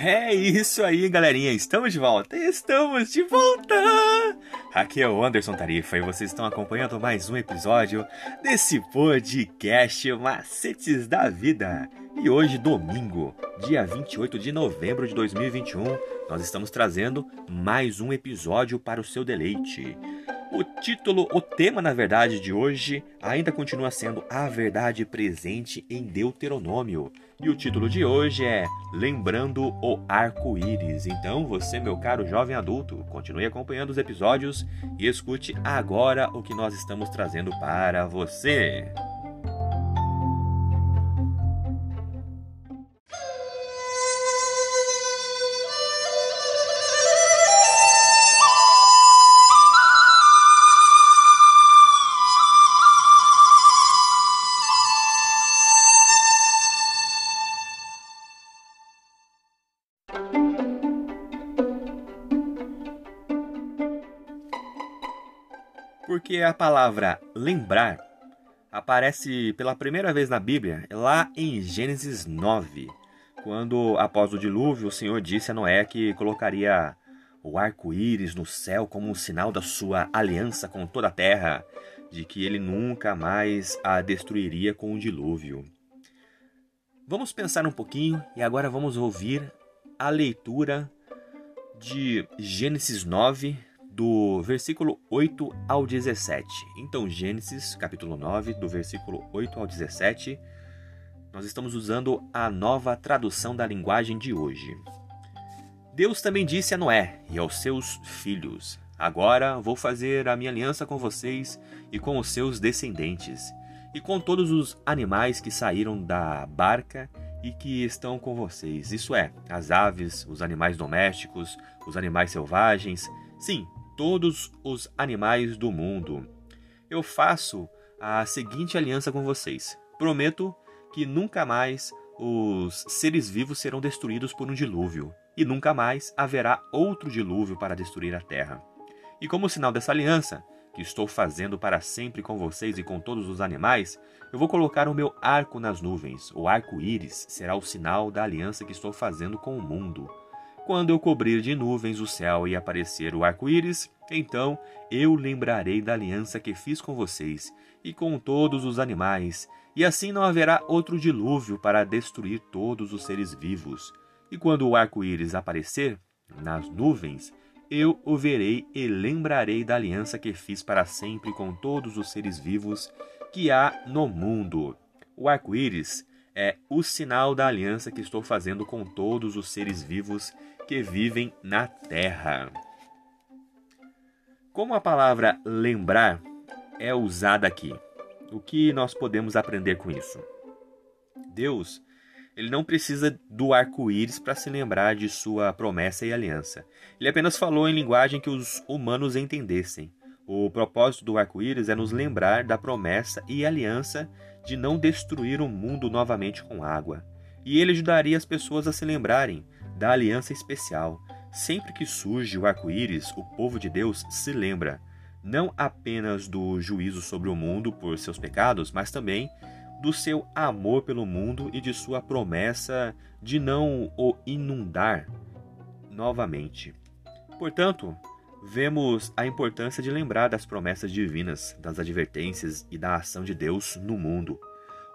É isso aí, galerinha. Estamos de volta. Estamos de volta. Aqui é o Anderson Tarifa e vocês estão acompanhando mais um episódio desse podcast Macetes da Vida. E hoje, domingo, dia 28 de novembro de 2021, nós estamos trazendo mais um episódio para o seu deleite. O título, o tema, na verdade, de hoje ainda continua sendo A Verdade Presente em Deuteronômio. E o título de hoje é Lembrando o Arco-Íris. Então, você, meu caro jovem adulto, continue acompanhando os episódios e escute agora o que nós estamos trazendo para você. Porque a palavra lembrar aparece pela primeira vez na Bíblia lá em Gênesis 9, quando, após o dilúvio, o Senhor disse a Noé que colocaria o arco-íris no céu como um sinal da sua aliança com toda a terra, de que ele nunca mais a destruiria com o dilúvio. Vamos pensar um pouquinho e agora vamos ouvir a leitura de Gênesis 9, do versículo 8 ao 17. Então, Gênesis, capítulo 9, do versículo 8 ao 17, nós estamos usando a nova tradução da linguagem de hoje. Deus também disse a Noé e aos seus filhos: Agora vou fazer a minha aliança com vocês e com os seus descendentes, e com todos os animais que saíram da barca e que estão com vocês. Isso é, as aves, os animais domésticos, os animais selvagens, sim, todos os animais do mundo. Eu faço a seguinte aliança com vocês. Prometo que nunca mais os seres vivos serão destruídos por um dilúvio, e nunca mais haverá outro dilúvio para destruir a terra. E como sinal dessa aliança, que estou fazendo para sempre com vocês e com todos os animais, eu vou colocar o meu arco nas nuvens. O arco-íris será o sinal da aliança que estou fazendo com o mundo. Quando eu cobrir de nuvens o céu e aparecer o arco-íris, então eu lembrarei da aliança que fiz com vocês e com todos os animais, e assim não haverá outro dilúvio para destruir todos os seres vivos. E quando o arco-íris aparecer nas nuvens, eu o verei e lembrarei da aliança que fiz para sempre com todos os seres vivos que há no mundo. O arco-íris é o sinal da aliança que estou fazendo com todos os seres vivos que vivem na terra. Como a palavra lembrar é usada aqui, o que nós podemos aprender com isso? Deus, ele não precisa do arco-íris para se lembrar de sua promessa e aliança. Ele apenas falou em linguagem que os humanos entendessem. O propósito do arco-íris é nos lembrar da promessa e aliança de não destruir o mundo novamente com água. E ele ajudaria as pessoas a se lembrarem da aliança especial. Sempre que surge o arco-íris, o povo de Deus se lembra não apenas do juízo sobre o mundo por seus pecados, mas também do seu amor pelo mundo e de sua promessa de não o inundar novamente. Portanto, vemos a importância de lembrar das promessas divinas, das advertências e da ação de Deus no mundo.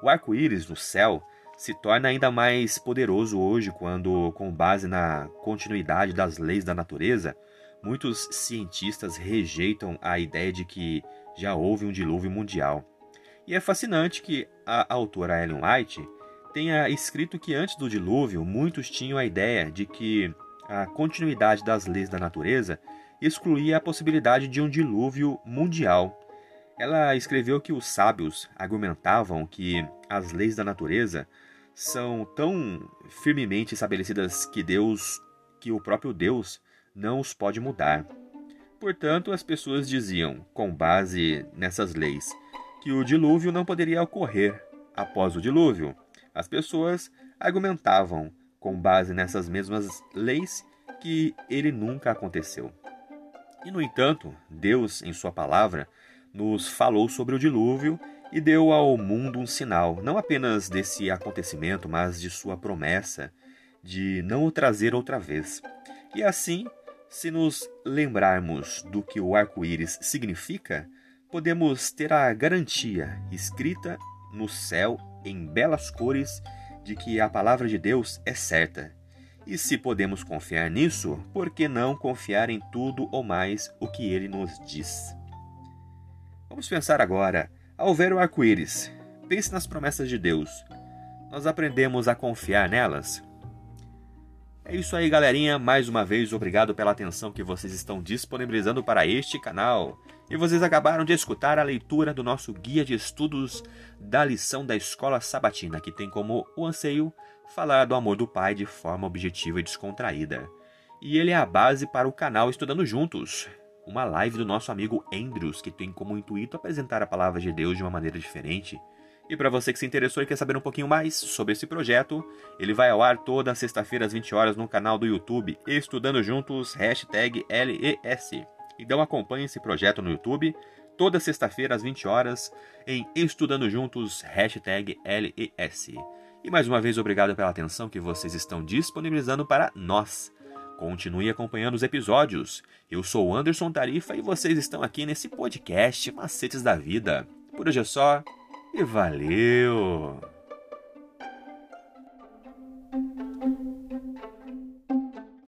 O arco-íris no céu se torna ainda mais poderoso hoje quando, com base na continuidade das leis da natureza, muitos cientistas rejeitam a ideia de que já houve um dilúvio mundial. E é fascinante que a autora Ellen White tenha escrito que antes do dilúvio muitos tinham a ideia de que a continuidade das leis da natureza excluía a possibilidade de um dilúvio mundial. Ela escreveu que os sábios argumentavam que as leis da natureza são tão firmemente estabelecidas que Deus, que o próprio Deus, não os pode mudar. Portanto, as pessoas diziam, com base nessas leis, que o dilúvio não poderia ocorrer após o dilúvio. As pessoas argumentavam, com base nessas mesmas leis, que ele nunca aconteceu. E, no entanto, Deus, em Sua palavra, nos falou sobre o dilúvio e deu ao mundo um sinal, não apenas desse acontecimento, mas de sua promessa de não o trazer outra vez. E assim, se nos lembrarmos do que o arco-íris significa, podemos ter a garantia escrita no céu em belas cores de que a palavra de Deus é certa. E se podemos confiar nisso, por que não confiar em tudo ou mais o que ele nos diz? Vamos pensar agora, ao ver o arco-íris, pense nas promessas de Deus. Nós aprendemos a confiar nelas? É isso aí, galerinha. Mais uma vez, obrigado pela atenção que vocês estão disponibilizando para este canal. E vocês acabaram de escutar a leitura do nosso guia de estudos da lição da escola sabatina, que tem como o anseio falar do amor do Pai de forma objetiva e descontraída. E ele é a base para o canal Estudando Juntos, uma live do nosso amigo Andrews, que tem como intuito apresentar a palavra de Deus de uma maneira diferente e para você que se interessou e quer saber um pouquinho mais sobre esse projeto, ele vai ao ar toda sexta-feira às 20 horas no canal do YouTube Estudando Juntos, hashtag LES. Então acompanhe esse projeto no YouTube toda sexta-feira às 20 horas em Estudando Juntos, hashtag LES. E mais uma vez, obrigado pela atenção que vocês estão disponibilizando para nós. Continue acompanhando os episódios. Eu sou Anderson Tarifa e vocês estão aqui nesse podcast Macetes da Vida. Por hoje é só e valeu!